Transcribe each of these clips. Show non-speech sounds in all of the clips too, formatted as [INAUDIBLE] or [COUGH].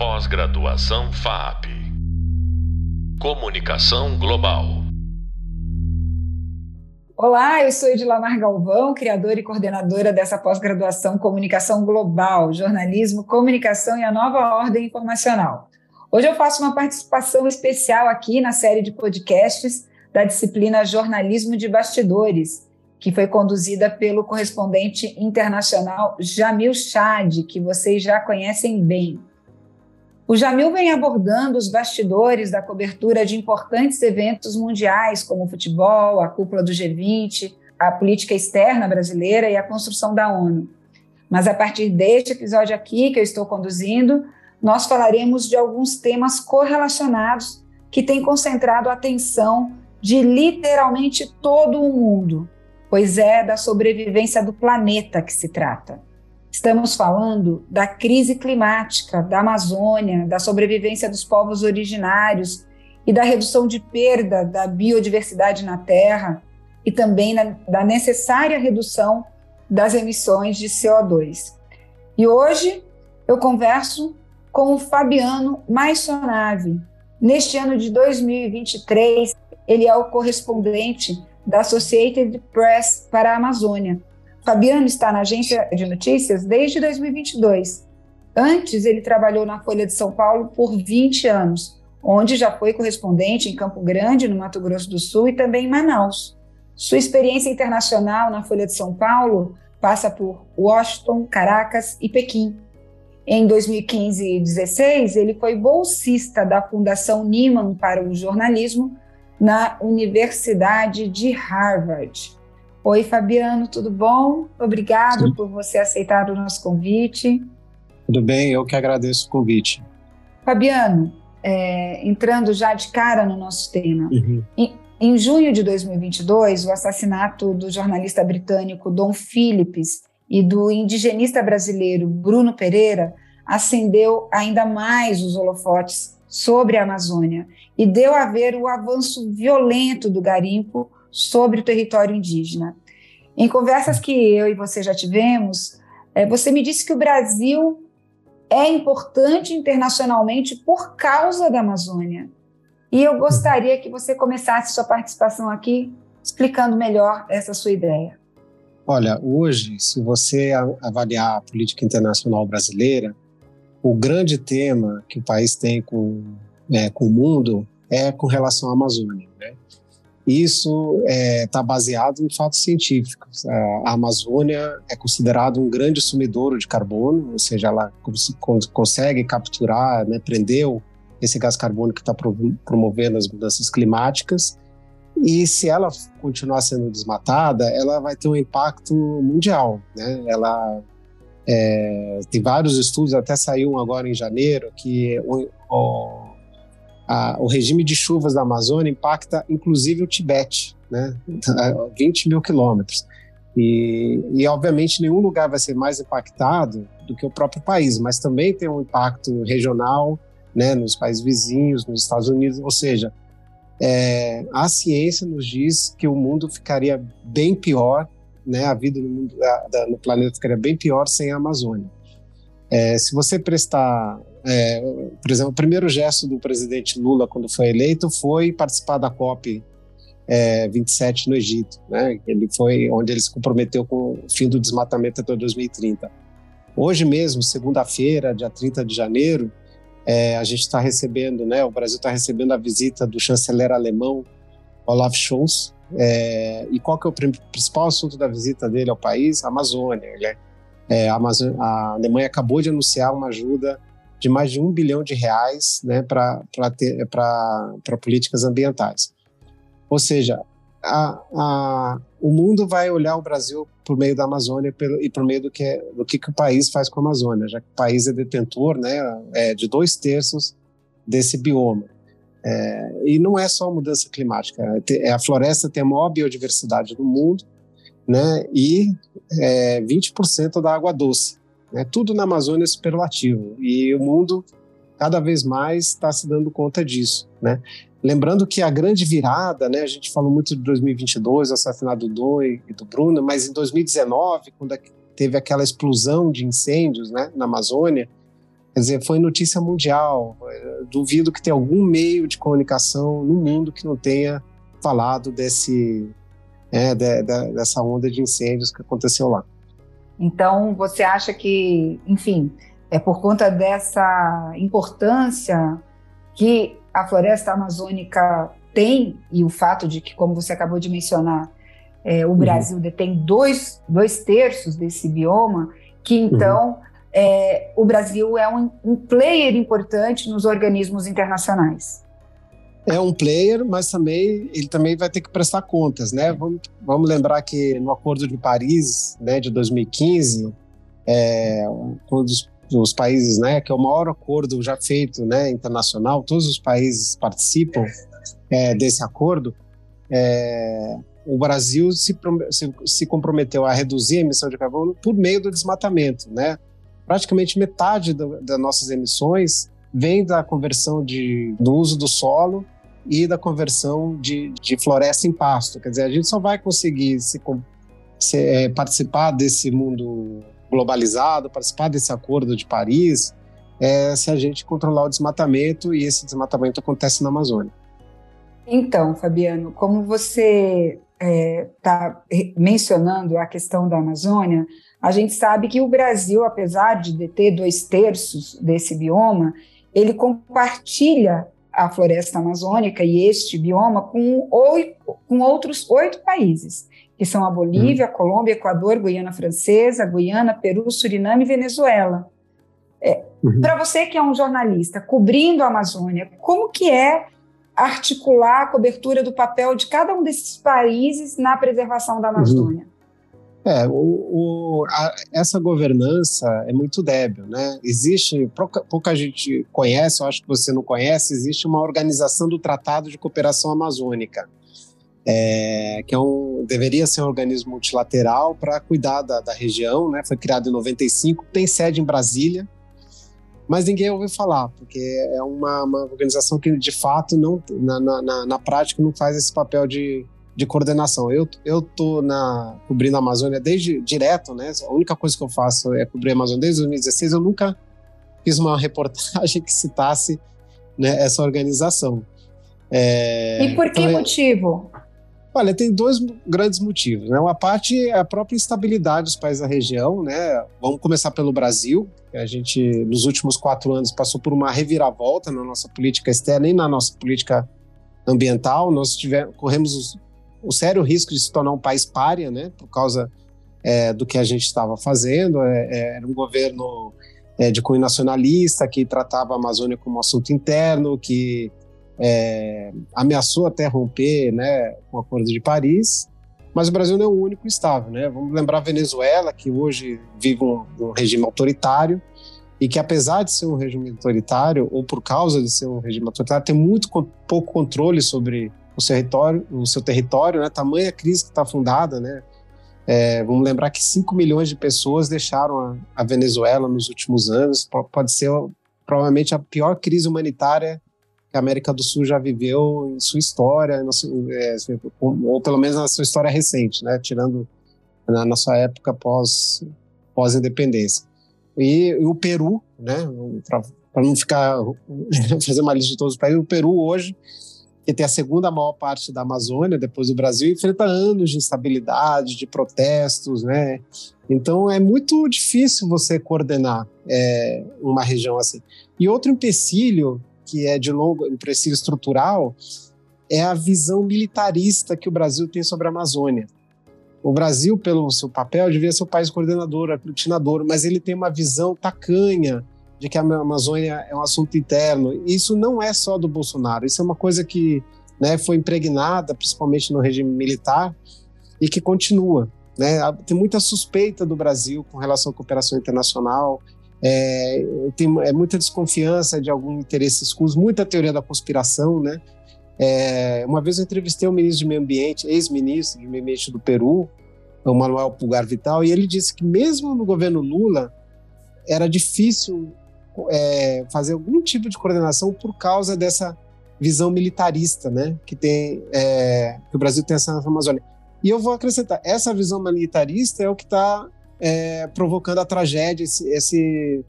Pós-graduação FAP. Comunicação Global. Olá, eu sou Edilamar Galvão, criadora e coordenadora dessa pós-graduação Comunicação Global, Jornalismo, Comunicação e a Nova Ordem Informacional. Hoje eu faço uma participação especial aqui na série de podcasts da disciplina Jornalismo de Bastidores, que foi conduzida pelo correspondente internacional Jamil Chad, que vocês já conhecem bem. O Jamil vem abordando os bastidores da cobertura de importantes eventos mundiais, como o futebol, a cúpula do G20, a política externa brasileira e a construção da ONU. Mas a partir deste episódio aqui que eu estou conduzindo, nós falaremos de alguns temas correlacionados que têm concentrado a atenção de literalmente todo o mundo, pois é da sobrevivência do planeta que se trata. Estamos falando da crise climática, da Amazônia, da sobrevivência dos povos originários e da redução de perda da biodiversidade na Terra e também na, da necessária redução das emissões de CO2. E hoje eu converso com o Fabiano Maisonave. Neste ano de 2023, ele é o correspondente da Associated Press para a Amazônia. Fabiano está na agência de notícias desde 2022. Antes, ele trabalhou na Folha de São Paulo por 20 anos, onde já foi correspondente em Campo Grande, no Mato Grosso do Sul, e também em Manaus. Sua experiência internacional na Folha de São Paulo passa por Washington, Caracas e Pequim. Em 2015 e 2016, ele foi bolsista da Fundação Nieman para o Jornalismo na Universidade de Harvard. Oi, Fabiano, tudo bom? Obrigado Sim. por você aceitar o nosso convite. Tudo bem, eu que agradeço o convite. Fabiano, é, entrando já de cara no nosso tema, uhum. em, em junho de 2022, o assassinato do jornalista britânico Dom Phillips e do indigenista brasileiro Bruno Pereira acendeu ainda mais os holofotes sobre a Amazônia e deu a ver o avanço violento do garimpo sobre o território indígena. Em conversas que eu e você já tivemos, é, você me disse que o Brasil é importante internacionalmente por causa da Amazônia. E eu gostaria que você começasse sua participação aqui explicando melhor essa sua ideia. Olha, hoje, se você avaliar a política internacional brasileira, o grande tema que o país tem com, é, com o mundo é com relação à Amazônia. Né? Isso está é, tá baseado em fatos científicos. A Amazônia é considerada um grande sumidouro de carbono, ou seja, ela consegue capturar, né, prendeu esse gás carbônico que está promovendo as mudanças climáticas e se ela continuar sendo desmatada, ela vai ter um impacto mundial, né? Ela é, tem vários estudos, até saiu um agora em janeiro, que o, o, a, o regime de chuvas da Amazônia impacta inclusive o Tibete, né? 20 mil quilômetros. E, e, obviamente, nenhum lugar vai ser mais impactado do que o próprio país, mas também tem um impacto regional, né, nos países vizinhos, nos Estados Unidos, ou seja, é, a ciência nos diz que o mundo ficaria bem pior, né, a vida no, mundo, a, no planeta ficaria bem pior sem a Amazônia. É, se você prestar, é, por exemplo, o primeiro gesto do presidente Lula quando foi eleito foi participar da COP 27 é, no Egito, né? Ele foi onde ele se comprometeu com o fim do desmatamento até 2030. Hoje mesmo, segunda-feira, dia 30 de janeiro, é, a gente está recebendo, né? O Brasil está recebendo a visita do chanceler alemão Olaf Scholz. É, e qual que é o principal assunto da visita dele ao país? A Amazônia. Ele é, a, Amazônia, a Alemanha acabou de anunciar uma ajuda de mais de um bilhão de reais né, para políticas ambientais. Ou seja, a, a, o mundo vai olhar o Brasil por meio da Amazônia pelo, e por meio do que, do que, que o país faz com a Amazônia, já que o país é detentor né, é, de dois terços desse bioma. É, e não é só mudança climática, é, a floresta tem a maior biodiversidade do mundo né, e é, 20% da água doce. Né, tudo na Amazônia é superlativo e o mundo cada vez mais está se dando conta disso. Né? Lembrando que a grande virada, né, a gente falou muito de 2022, o assassinato do Dom e do Bruno, mas em 2019, quando teve aquela explosão de incêndios né, na Amazônia, Quer dizer, foi notícia mundial. Duvido que tenha algum meio de comunicação no mundo que não tenha falado desse, é, de, de, dessa onda de incêndios que aconteceu lá. Então, você acha que, enfim, é por conta dessa importância que a floresta amazônica tem e o fato de que, como você acabou de mencionar, é, o uhum. Brasil detém dois, dois terços desse bioma, que então uhum. é, o Brasil é um, um player importante nos organismos internacionais é um player, mas também ele também vai ter que prestar contas, né? Vamos, vamos lembrar que no Acordo de Paris, né, de 2015, é, um dos, dos, países, né, que é o maior acordo já feito, né, internacional, todos os países participam é, desse acordo. É, o Brasil se, se, se comprometeu a reduzir a emissão de carbono por meio do desmatamento, né? Praticamente metade do, das nossas emissões vem da conversão de, do uso do solo e da conversão de, de floresta em pasto. Quer dizer, a gente só vai conseguir se, se é, participar desse mundo globalizado, participar desse acordo de Paris, é, se a gente controlar o desmatamento e esse desmatamento acontece na Amazônia. Então, Fabiano, como você está é, mencionando a questão da Amazônia, a gente sabe que o Brasil, apesar de deter dois terços desse bioma, ele compartilha a floresta amazônica e este bioma com, oito, com outros oito países, que são a Bolívia, uhum. Colômbia, Equador, Guiana Francesa, Guiana, Peru, Suriname e Venezuela. É, uhum. Para você que é um jornalista cobrindo a Amazônia, como que é articular a cobertura do papel de cada um desses países na preservação da uhum. Amazônia? Uhum. É, o, o, a, essa governança é muito débil, né? Existe, pouca, gente conhece, eu acho que você não conhece, existe uma organização do Tratado de Cooperação Amazônica, é, que é um, deveria ser um organismo multilateral para cuidar da, da, região, né? Foi criado em 95, tem sede em Brasília, mas ninguém ouviu falar, porque é uma, uma organização que de fato não, na, na, na prática não faz esse papel de de coordenação. Eu, eu tô na, cobrindo a Amazônia desde direto, né? A única coisa que eu faço é cobrir a Amazônia desde 2016. Eu nunca fiz uma [LAUGHS] reportagem que citasse né, essa organização. É, e por que então, é motivo? Olha, tem dois grandes motivos. Né? Uma parte é a própria instabilidade dos países da região. Né? Vamos começar pelo Brasil. A gente, nos últimos quatro anos, passou por uma reviravolta na nossa política externa e na nossa política ambiental. Nós tivemos, corremos o sério risco de se tornar um país párea, né, por causa é, do que a gente estava fazendo. É, é, era um governo é, de cunho nacionalista que tratava a Amazônia como um assunto interno, que é, ameaçou até romper né, o Acordo de Paris. Mas o Brasil não é o único estável, né? Vamos lembrar a Venezuela, que hoje vive um, um regime autoritário e que apesar de ser um regime autoritário, ou por causa de ser um regime autoritário, tem muito pouco controle sobre o seu território, o seu território, né? Tamanha crise que está fundada, né? É, vamos lembrar que 5 milhões de pessoas deixaram a, a, Venezuela nos últimos anos. Pode ser provavelmente a pior crise humanitária que a América do Sul já viveu em sua história, é, ou pelo menos na sua história recente, né? Tirando na, sua época pós pós independência. E, e o Peru, né? Para não ficar [LAUGHS] fazer uma lista de todos os países, o Peru hoje que tem a segunda maior parte da Amazônia, depois do Brasil, enfrenta anos de instabilidade, de protestos, né? Então é muito difícil você coordenar é, uma região assim. E outro empecilho, que é de longo, empecilho estrutural, é a visão militarista que o Brasil tem sobre a Amazônia. O Brasil, pelo seu papel, devia ser o país coordenador, aglutinador, mas ele tem uma visão tacanha de que a Amazônia é um assunto interno. Isso não é só do Bolsonaro, isso é uma coisa que né, foi impregnada, principalmente no regime militar, e que continua. Né? Tem muita suspeita do Brasil com relação à cooperação internacional, é, tem é muita desconfiança de algum interesse escuso, muita teoria da conspiração, né? É, uma vez eu entrevistei o ministro de Meio Ambiente, ex-ministro de Meio Ambiente do Peru, o Manuel Pulgar Vital, e ele disse que mesmo no governo Lula era difícil é, fazer algum tipo de coordenação por causa dessa visão militarista, né, que tem é, que o Brasil tem essa Amazônia. E eu vou acrescentar, essa visão militarista é o que está é, provocando a tragédia, esse, esse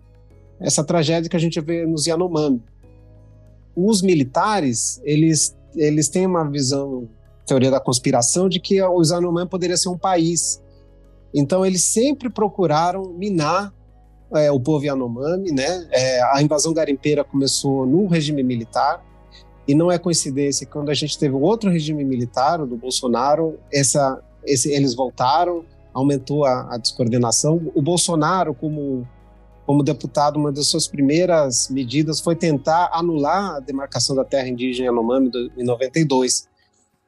essa tragédia que a gente vê nos Yanomami. Os militares, eles, eles têm uma visão, teoria da conspiração, de que os Yanomami poderia ser um país. Então, eles sempre procuraram minar é, o povo Yanomami, né? É, a invasão garimpeira começou no regime militar, e não é coincidência que quando a gente teve outro regime militar, o do Bolsonaro, essa, esse, eles voltaram, aumentou a, a descoordenação. O Bolsonaro, como como deputado, uma das suas primeiras medidas foi tentar anular a demarcação da terra indígena Yanomami em 92.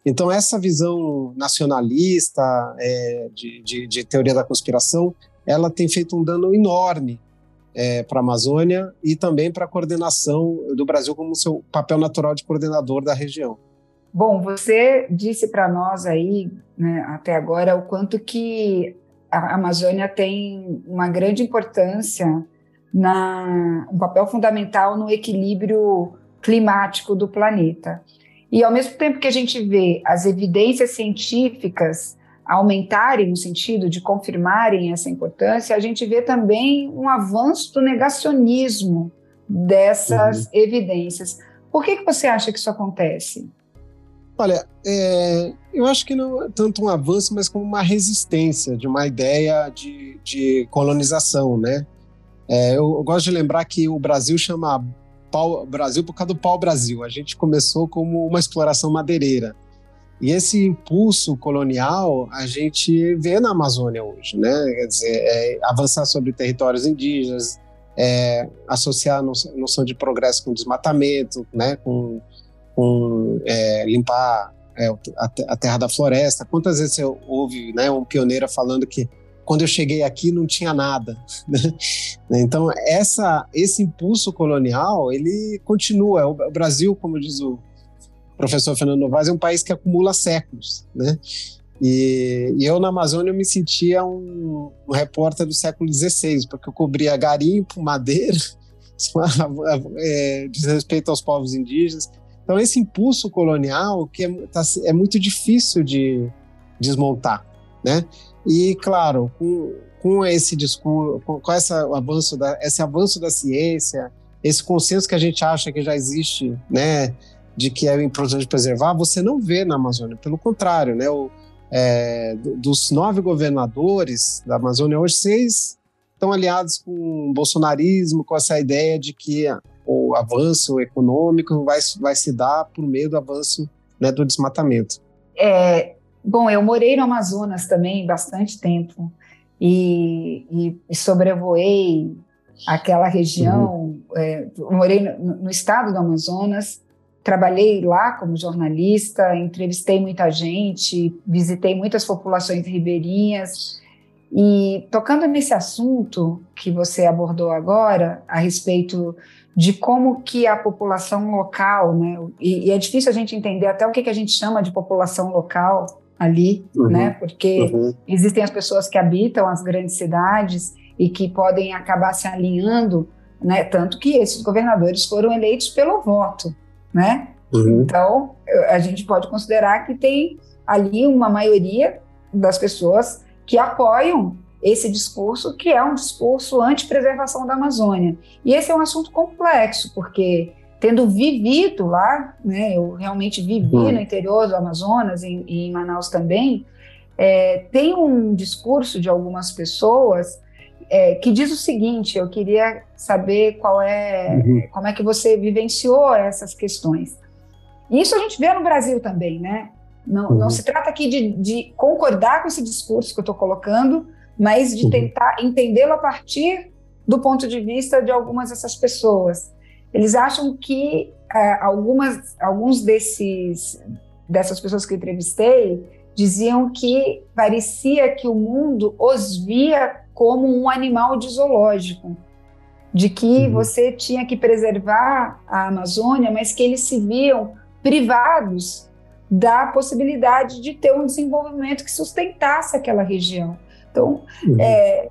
Então, essa visão nacionalista é, de, de, de, teoria da conspiração, ela tem feito um dano enorme é, para a Amazônia e também para a coordenação do Brasil como seu papel natural de coordenador da região. Bom, você disse para nós aí, né, até agora, o quanto que a Amazônia tem uma grande importância na, um papel fundamental no equilíbrio climático do planeta. E ao mesmo tempo que a gente vê as evidências científicas aumentarem no sentido de confirmarem essa importância, a gente vê também um avanço do negacionismo dessas uhum. evidências. Por que, que você acha que isso acontece? Olha, é, eu acho que não é tanto um avanço, mas como uma resistência de uma ideia de, de colonização, né? É, eu, eu, gosto de lembrar que o Brasil chama pau, Brasil por causa do pau-brasil. A gente começou como uma exploração madeireira. E esse impulso colonial a gente vê na Amazônia hoje, né? Quer dizer, é, avançar sobre territórios indígenas, é, associar a noção de progresso com desmatamento, né? Com, com é, limpar é, a, terra da floresta. Quantas vezes você ouve né, um pioneiro falando que quando eu cheguei aqui não tinha nada. Né? Então essa, esse impulso colonial ele continua. O Brasil, como diz o professor Fernando Novaes, é um país que acumula séculos, né? E, e eu na Amazônia eu me sentia um, um repórter do século XVI, porque eu cobria garimpo, madeira, [LAUGHS] é, diz respeito aos povos indígenas. Então esse impulso colonial que é, tá, é muito difícil de desmontar, né? E, claro, com, com esse discurso, com, com essa, avanço da, esse avanço da ciência, esse consenso que a gente acha que já existe, né, de que é importante preservar, você não vê na Amazônia. Pelo contrário, né, o, é, dos nove governadores da Amazônia, hoje seis estão aliados com o bolsonarismo, com essa ideia de que o avanço econômico vai, vai se dar por meio do avanço né, do desmatamento. É, Bom, eu morei no Amazonas também bastante tempo e, e, e sobrevoei aquela região. Uhum. É, morei no, no, estado do Amazonas, trabalhei lá como jornalista, entrevistei muita gente, visitei muitas populações ribeirinhas. E tocando nesse assunto que você abordou agora, a respeito de como que a população local, né, e, e é difícil a gente entender até o que, que a gente chama de população local, ali, uhum, né? Porque uhum. existem as pessoas que habitam as grandes cidades e que podem acabar se alinhando, né? Tanto que esses governadores foram eleitos pelo voto, né? Uhum. Então a gente pode considerar que tem ali uma maioria das pessoas que apoiam esse discurso, que é um discurso anti-preservação da Amazônia. E esse é um assunto complexo, porque tendo vivido lá, né, eu realmente vivi uhum. no interior do Amazonas e em, Manaus também, é, tem um discurso de algumas pessoas é, que diz o seguinte: eu queria saber qual é, uhum. como é que você vivenciou essas questões. Isso a gente vê no Brasil também, né? Não, uhum. não se trata aqui de, de, concordar com esse discurso que eu estou colocando, mas de uhum. tentar entendê-lo a partir do ponto de vista de algumas dessas pessoas. Eles acham que é, algumas, alguns desses dessas pessoas que eu entrevistei diziam que parecia que o mundo os via como um animal de zoológico, de que uhum. você tinha que preservar a Amazônia, mas que eles se viam privados da possibilidade de ter um desenvolvimento que sustentasse aquela região. Então, uhum. é,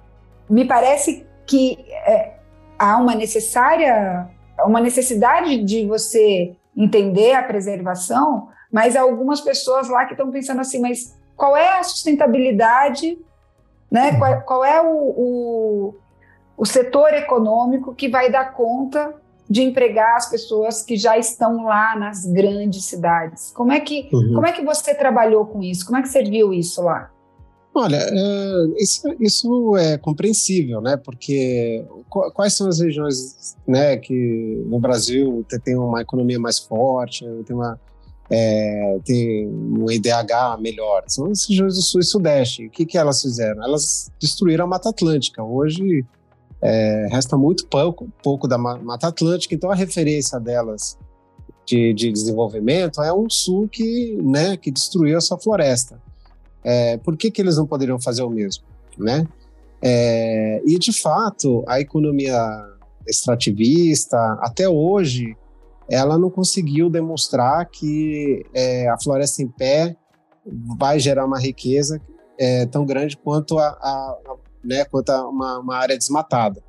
me parece que é, há uma necessária uma necessidade de você entender a preservação, mas há algumas pessoas lá que estão pensando assim, mas qual é a sustentabilidade, né? Qual, qual é o, o o setor econômico que vai dar conta de empregar as pessoas que já estão lá nas grandes cidades. Como é que, uhum. como é que você trabalhou com isso? Como é que você viu isso lá? Olha, é, isso, isso, é compreensível, né? Porque quais são as regiões, né, que no Brasil tem uma economia mais forte, tem uma é, tem um IDH melhor. São as regiões do Sul e Sudeste. O que, que elas fizeram? Elas destruíram a Mata Atlântica. Hoje é, resta muito pouco, pouco da Mata Atlântica, então a referência delas de, de desenvolvimento é um Sul que, né, que destruiu a sua floresta. É, por que, que eles não poderiam fazer o mesmo? Né? É, e, de fato, a economia extrativista, até hoje, ela não conseguiu demonstrar que é, a floresta em pé vai gerar uma riqueza é, tão grande quanto a, a, a né, quanto a uma, uma área desmatada.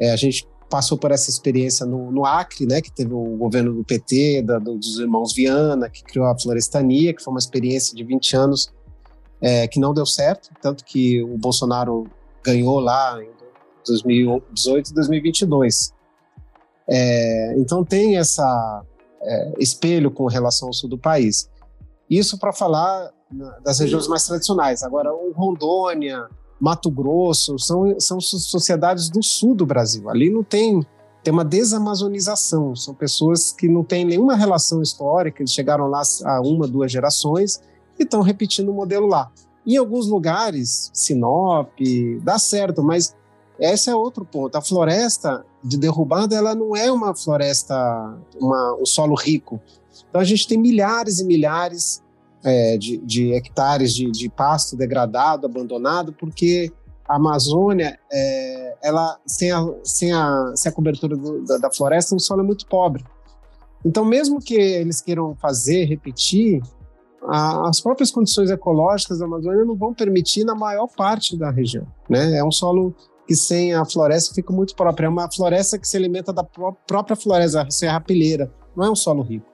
É, a gente passou por essa experiência no, no, Acre, né, que teve o governo do PT, da, dos irmãos Viana, que criou a Florestania, que foi uma experiência de 20 anos é, que não deu certo, tanto que o Bolsonaro ganhou lá em 2018 e 2022. É, então tem essa é, espelho com relação ao sul do país. Isso para falar das regiões mais tradicionais. Agora, o Rondônia, Mato Grosso são, são sociedades do sul do Brasil. Ali não tem tem uma desamazonização. São pessoas que não têm nenhuma relação histórica, eles chegaram lá há uma, duas gerações e estão repetindo o modelo lá. Em alguns lugares, Sinop, dá certo, mas esse é outro ponto. A floresta de derrubada, ela não é uma floresta, uma, um solo rico. Então a gente tem milhares e milhares é, de, de, hectares de, de, pasto degradado, abandonado, porque a Amazônia, é, ela sem a, sem a, sem a cobertura do, da, da, floresta, o solo é muito pobre. Então, mesmo que eles queiram fazer, repetir, a, as próprias condições ecológicas da Amazônia não vão permitir na maior parte da região. Né? É um solo que sem a floresta fica muito próprio. É uma floresta que se alimenta da pró própria floresta, a serrapilheira. Não é um solo rico.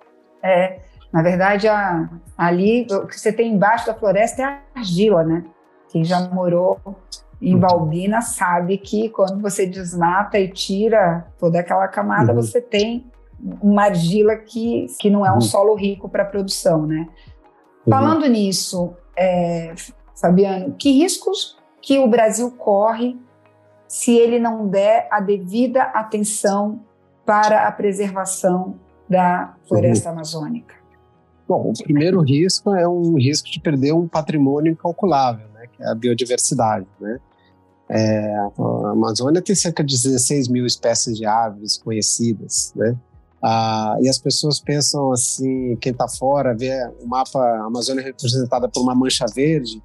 É, na verdade, a, ali o que você tem embaixo da floresta é a argila, né? Quem já morou em Balbina sabe que quando você desmata e tira toda aquela camada, uhum. você tem uma argila que, que não é um uhum. solo rico para produção, né? Uhum. Falando nisso, é, Fabiano, que riscos que o Brasil corre se ele não der a devida atenção para a preservação da floresta uhum. amazônica? Bom, o primeiro risco é um risco de perder um patrimônio incalculável, né, que é a biodiversidade. Né? É, a Amazônia tem cerca de 16 mil espécies de árvores conhecidas, né? Ah, e as pessoas pensam assim, quem está fora vê o mapa Amazônia representada por uma mancha verde,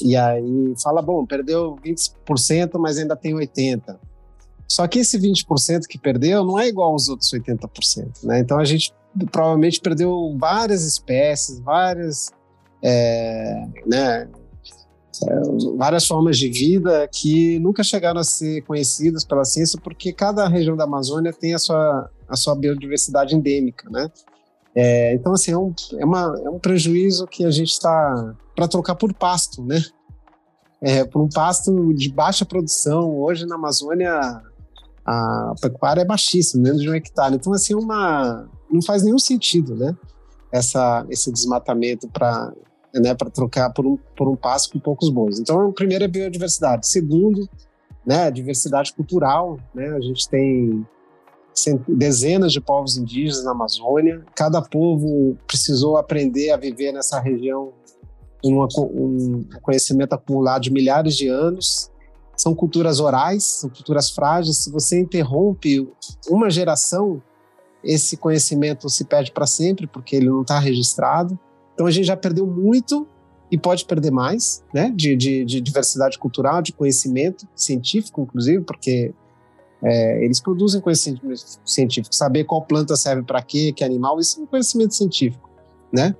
e aí fala, bom, perdeu 20%, mas ainda tem 80%. Só que esse 20% que perdeu não é igual aos outros 80%, né? Então a gente provavelmente perdeu várias espécies, várias, é, né, várias formas de vida que nunca chegaram a ser conhecidas pela ciência, porque cada região da Amazônia tem a sua, a sua biodiversidade endêmica, né? É, então, assim, é um, é, uma, é um prejuízo que a gente está para trocar por pasto, né? É, por um pasto de baixa produção. Hoje na Amazônia a pecuária é baixíssima, menos de um hectare. Então, assim, uma, não faz nenhum sentido, né? Essa, esse desmatamento para né, trocar por um, por um pasto com poucos bons. Então, primeiro é biodiversidade. Segundo, né, diversidade cultural. Né? A gente tem dezenas de povos indígenas na Amazônia. Cada povo precisou aprender a viver nessa região com um conhecimento acumulado de milhares de anos. São culturas orais, são culturas frágeis. Se você interrompe uma geração, esse conhecimento se perde para sempre, porque ele não está registrado. Então a gente já perdeu muito e pode perder mais, né? De, de, de diversidade cultural, de conhecimento científico, inclusive, porque é, eles produzem conhecimento científico, saber qual planta serve para quê, que animal, isso é um conhecimento científico, né?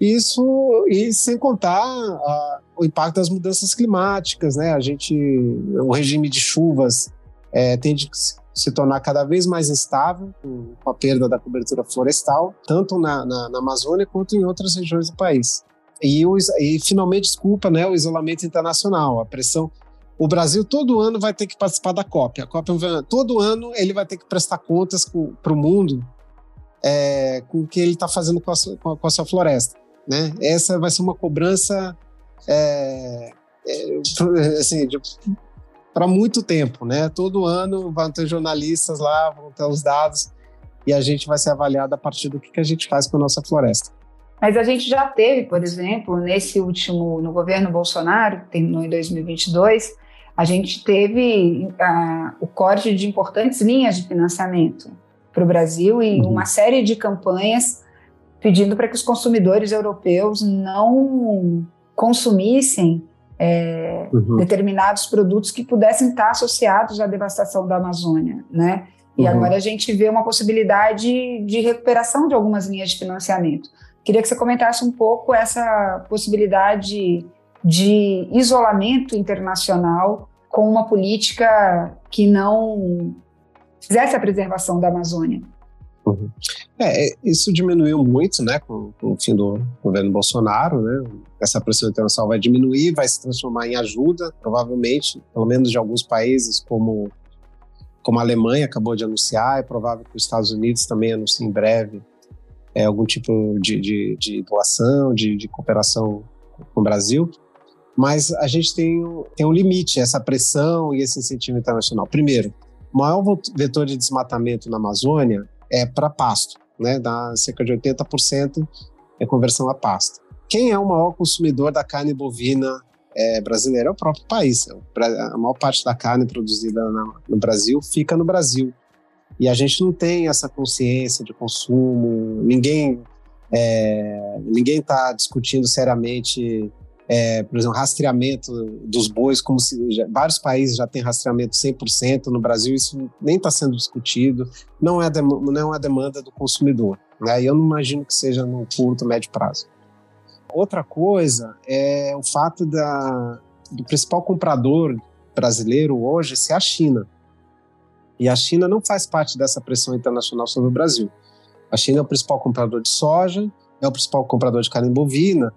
Isso, e sem contar a, o impacto das mudanças climáticas, né? A gente, o regime de chuvas é, tende se tornar cada vez mais instável com, a perda da cobertura florestal, tanto na, na, na Amazônia quanto em outras regiões do país. E, o, e finalmente, desculpa, né, o isolamento internacional, a pressão o Brasil todo ano vai ter que participar da COP. A COP é todo ano ele vai ter que prestar contas para o mundo é, com o que ele está fazendo com a, sua, com a, sua, floresta. Né? Essa vai ser uma cobrança é, é, assim, para muito tempo. Né? Todo ano vão ter jornalistas lá, vão ter os dados e a gente vai ser avaliado a partir do que, que a gente faz com a nossa floresta. Mas a gente já teve, por exemplo, nesse último, no governo Bolsonaro, que terminou em 2022, a gente teve uh, o corte de importantes linhas de financiamento para o Brasil e uhum. uma série de campanhas pedindo para que os consumidores europeus não consumissem é, uhum. determinados produtos que pudessem estar associados à devastação da Amazônia, né? E uhum. agora a gente vê uma possibilidade de recuperação de algumas linhas de financiamento. Queria que você comentasse um pouco essa possibilidade de isolamento internacional com uma política que não fizesse a preservação da Amazônia. Uhum. É, isso diminuiu muito, né, com, com, o fim do governo Bolsonaro, né? Essa pressão internacional vai diminuir, vai se transformar em ajuda, provavelmente, pelo menos de alguns países, como como a Alemanha acabou de anunciar, é provável que os Estados Unidos também anuncie em breve é, algum tipo de, de, de doação, de, de cooperação com o Brasil mas a gente tem, tem um limite, essa pressão e esse incentivo internacional. Primeiro, o maior vetor de desmatamento na Amazônia é para pasto, né? Dá cerca de 80% é conversão a pasto. Quem é o maior consumidor da carne bovina é, brasileira? É o próprio país. A maior parte da carne produzida no Brasil fica no Brasil. E a gente não tem essa consciência de consumo, ninguém é, ninguém está discutindo seriamente é, por exemplo, rastreamento dos bois, como se já, vários países já têm rastreamento 100%, no Brasil isso nem está sendo discutido, não é, não é a demanda do consumidor. Né? E eu não imagino que seja no curto, médio prazo. Outra coisa é o fato da, do principal comprador brasileiro hoje ser a China. E a China não faz parte dessa pressão internacional sobre o Brasil. A China é o principal comprador de soja, é o principal comprador de carne bovina,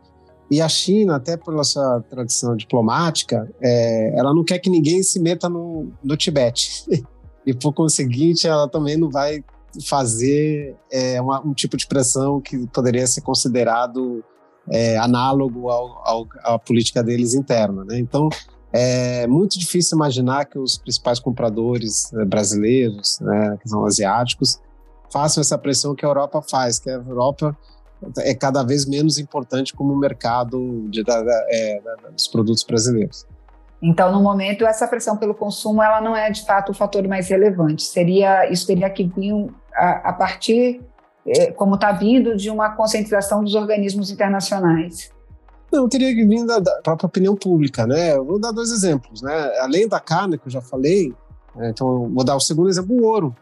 e a China, até pela sua tradição diplomática, é, ela não quer que ninguém se meta no, no Tibete. [LAUGHS] e por conseguinte, ela também não vai fazer é, uma, um tipo de pressão que poderia ser considerado é, análogo ao, ao, à política deles interna. Né? Então, é muito difícil imaginar que os principais compradores é, brasileiros, né, que são asiáticos, façam essa pressão que a Europa faz, que a Europa é cada vez menos importante como mercado de, da, é, dos produtos brasileiros. Então, no momento, essa pressão pelo consumo ela não é de fato o fator mais relevante. Seria isso teria que vir a, a partir, é, como está vindo, de uma conscientização dos organismos internacionais. Não, teria que vir da, da, própria opinião pública, né? Eu vou dar dois exemplos, né? Além da carne que eu já falei, né? então vou dar o segundo exemplo, o ouro.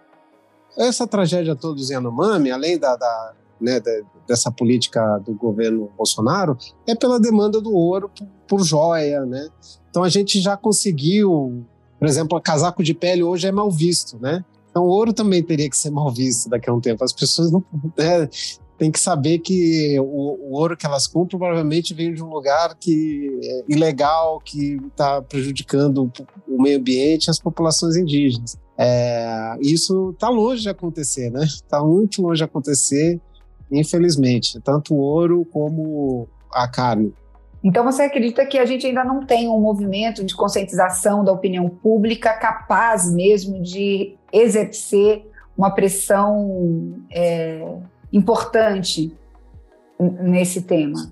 Essa tragédia toda do Yanomami, além da, da né, dessa política do governo Bolsonaro é pela demanda do ouro por, por joia, né? Então a gente já conseguiu, por exemplo, casaco de pele hoje é mal visto, né? Então o ouro também teria que ser [LAUGHS] mal visto daqui a um tempo. As pessoas não né, têm que saber que o, o, ouro que elas compram provavelmente vem de um lugar que é ilegal, que está prejudicando o meio ambiente e as populações indígenas. É, isso está longe de acontecer, né? Está muito longe de acontecer infelizmente, tanto o ouro como a carne. Então você acredita que a gente ainda não tem um movimento de conscientização da opinião pública capaz mesmo de exercer uma pressão é, importante nesse tema?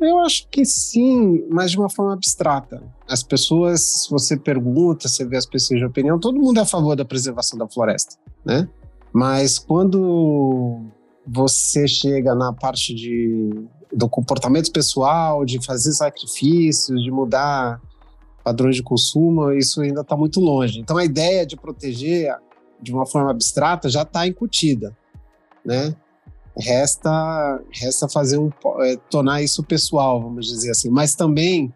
Eu acho que sim, mas de uma forma abstrata. As pessoas, se você pergunta, você vê as pessoas de opinião, todo mundo é a favor da preservação da floresta, né? Mas quando você chega na parte de, do comportamento pessoal, de fazer sacrifícios, de mudar padrões de consumo, isso ainda está muito longe. Então a ideia de proteger de uma forma abstrata já está incutida, né? Resta, resta fazer um, é, tornar isso pessoal, vamos dizer assim. Mas também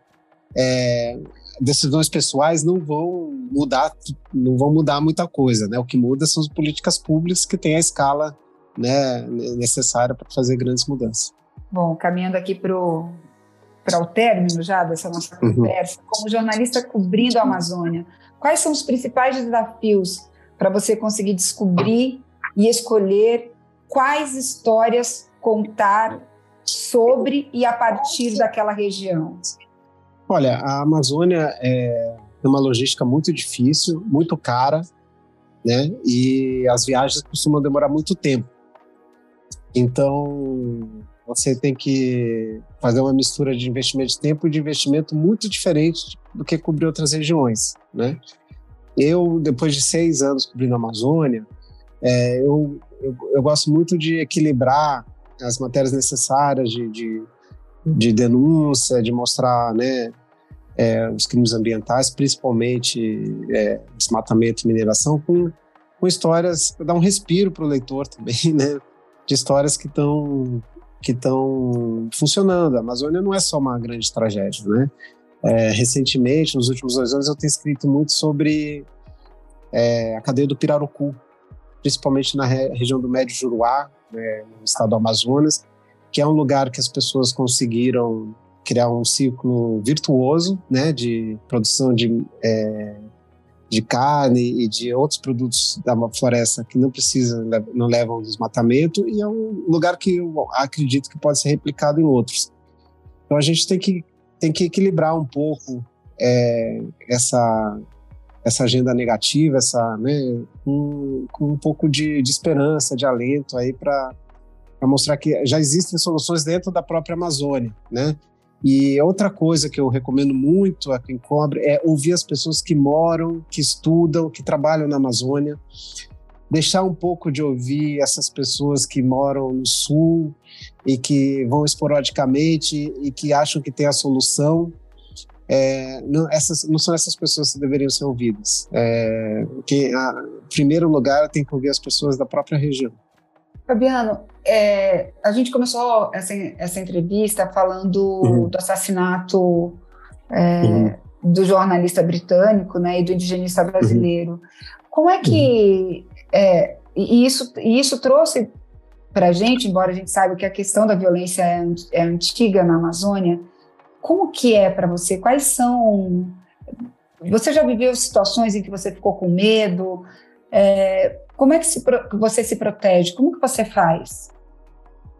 é, decisões pessoais não vão mudar, não vão mudar muita coisa, né? O que muda são as políticas públicas que têm a escala né, necessária para fazer grandes mudanças. Bom, caminhando aqui para o término já dessa nossa uhum. conversa, uhum. como jornalista cobrindo a Amazônia, quais são os principais desafios para você conseguir descobrir e escolher quais histórias contar sobre e a partir daquela região? Olha, a Amazônia é uma logística muito difícil, muito cara, né? E as viagens costumam demorar muito tempo. Então, você tem que fazer uma mistura de investimento de tempo e de investimento muito diferente do que cobrir outras regiões, né? Eu, depois de seis anos cobrindo a Amazônia, é, eu, eu, eu, gosto muito de equilibrar as matérias necessárias de, de, de denúncia, de mostrar né, é, os crimes ambientais, principalmente é, desmatamento e mineração, com, com histórias, para dar um respiro para o leitor também, [LAUGHS] né? De histórias que estão que estão funcionando. A Amazônia não é só uma grande tragédia, né? É, recentemente, nos últimos dois anos, eu tenho escrito muito sobre é, a cadeia do Pirarucu, principalmente na re região do Médio Juruá, né, no estado do Amazonas, que é um lugar que as pessoas conseguiram criar um ciclo virtuoso né, de produção de, é, de carne e de outros produtos da floresta que não precisam, não levam desmatamento, e é um lugar que eu acredito que pode ser replicado em outros. Então a gente tem que, tem que equilibrar um pouco é, essa, essa agenda negativa, essa, né, com, com um pouco de, de esperança, de alento aí para mostrar que já existem soluções dentro da própria Amazônia, né? E outra coisa que eu recomendo muito a quem cobre é ouvir as pessoas que moram, que estudam, que trabalham na Amazônia, deixar um pouco de ouvir essas pessoas que moram no sul e que vão esporadicamente e que acham que tem a solução é, não, essas, não são essas pessoas que deveriam ser ouvidas. É, que, a, em primeiro lugar, tem que ouvir as pessoas da própria região. Fabiano, é, a gente começou essa, essa entrevista falando uhum. do assassinato é, uhum. do jornalista britânico né, e do indigenista uhum. brasileiro. Uhum. Como é que. É, e, isso, e isso trouxe para a gente, embora a gente saiba que a questão da violência é, é antiga na Amazônia, como que é para você? Quais são? Você já viveu situações em que você ficou com medo? É, como é que se, você se protege? Como que você faz?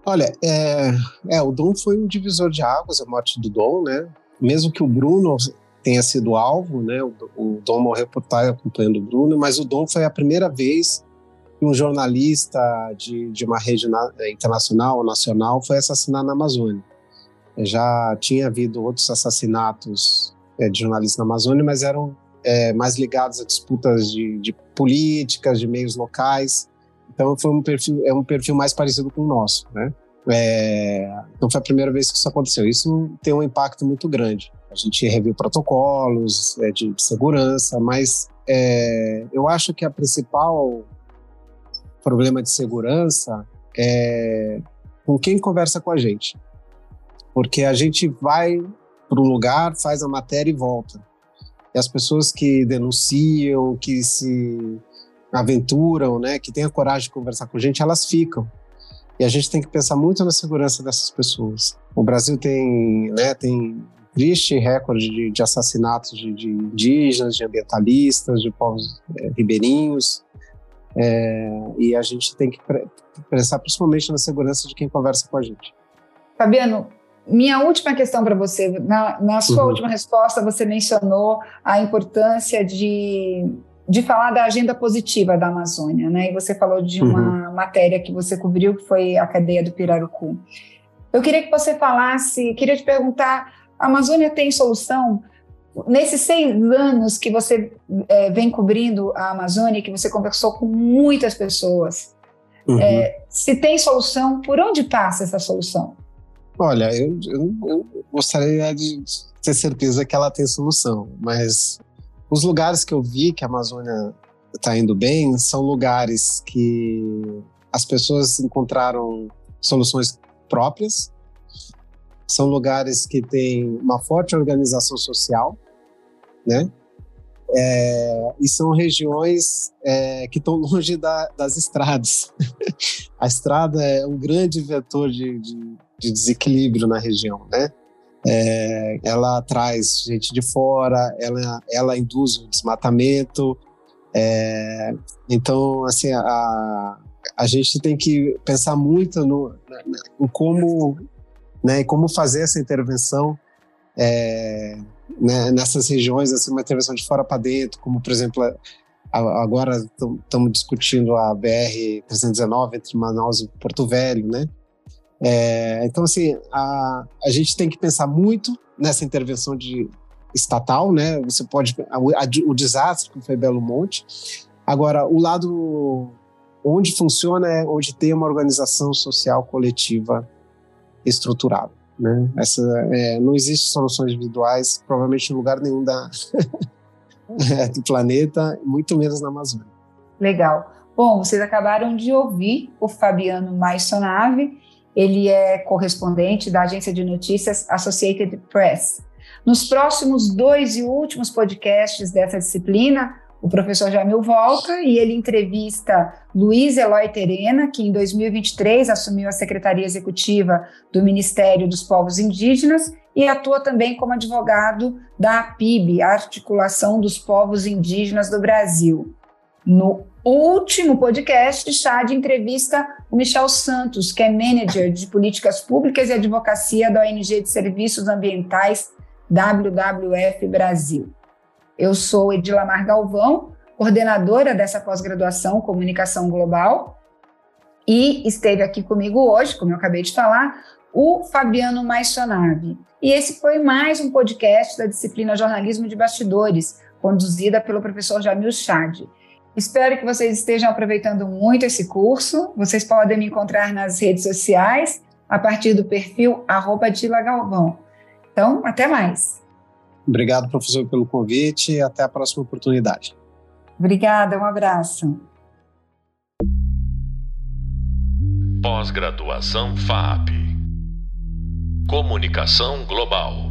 Olha, é, é, o Dom foi um divisor de águas, a morte do Dom, né? Mesmo que o Bruno tenha sido alvo, né? O, o Dom morreu por estar acompanhando o Bruno, mas o Dom foi a primeira vez que um jornalista de, de uma rede na, internacional ou nacional foi assassinado na Amazônia. Já tinha havido outros assassinatos é, de jornalistas na Amazônia, mas eram é, mais ligados a disputas de, de, políticas, de meios locais. Então foi um perfil, é um perfil mais parecido com o nosso, né? É, então foi a primeira vez que isso aconteceu. Isso tem um impacto muito grande. A gente reviu protocolos é, de, de, segurança, mas é, eu acho que a principal problema de segurança é com quem conversa com a gente porque a gente vai para um lugar, faz a matéria e volta. E as pessoas que denunciam, que se aventuram, né, que têm a coragem de conversar com a gente, elas ficam. E a gente tem que pensar muito na segurança dessas pessoas. O Brasil tem, né, tem triste recorde de, de assassinatos de, de, indígenas, de ambientalistas, de povos é, ribeirinhos. É, e a gente tem que pensar principalmente na segurança de quem conversa com a gente. Fabiano, minha última questão para você, na, na sua uhum. última resposta, você mencionou a importância de, de falar da agenda positiva da Amazônia, né? E você falou de uma uhum. matéria que você cobriu, que foi a cadeia do Pirarucu. Eu queria que você falasse, queria te perguntar, a Amazônia tem solução? Nesses seis anos que você é, vem cobrindo a Amazônia, que você conversou com muitas pessoas, uhum. é, se tem solução, por onde passa essa solução? Olha, eu, eu, eu, gostaria de ter certeza que ela tem solução, mas os lugares que eu vi que a Amazônia está indo bem são lugares que as pessoas encontraram soluções próprias, são lugares que têm uma forte organização social, né? É, e são regiões é, que estão longe da, das estradas. [LAUGHS] a estrada é um grande vetor de, de, de desequilíbrio na região, né? é, ela traz gente de fora, ela, ela induz o desmatamento. É, então, assim, a, a gente tem que pensar muito no, em como, né, como fazer essa intervenção é, né, nessas regiões, assim, uma intervenção de fora para dentro, como, por exemplo, agora estamos discutindo a BR-319 entre Manaus e Porto Velho, né? É, então, assim, a, a gente tem que pensar muito nessa intervenção de estatal, né? Você pode a, a, o desastre que foi Belo Monte. Agora, o lado onde funciona é onde tem uma organização social coletiva estruturada, né? Essa é, não existe soluções individuais, provavelmente em lugar nenhum da [LAUGHS] do planeta, muito menos na Amazônia. Legal. Bom, vocês acabaram de ouvir o Fabiano Maisonave, ele é correspondente da agência de notícias Associated Press. Nos próximos dois e últimos podcasts dessa disciplina, o professor Jamil volta e ele entrevista Luiz Eloy Terena, que em 2023 assumiu a Secretaria Executiva do Ministério dos Povos Indígenas e atua também como advogado da APIB, Articulação dos Povos Indígenas do Brasil. No último podcast, Chad entrevista o Michel Santos, que é manager de políticas públicas e advocacia da ONG de Serviços Ambientais WWF Brasil. Eu sou Edilamar Galvão, coordenadora dessa pós-graduação Comunicação Global, e esteve aqui comigo hoje, como eu acabei de falar, o Fabiano Maisonave. E esse foi mais um podcast da disciplina Jornalismo de Bastidores, conduzida pelo professor Jamil Chad. Espero que vocês estejam aproveitando muito esse curso. Vocês podem me encontrar nas redes sociais a partir do perfil arroba Galvão. Então, até mais. Obrigado, professor, pelo convite e até a próxima oportunidade. Obrigada, um abraço. Pós-graduação FAP Comunicação Global.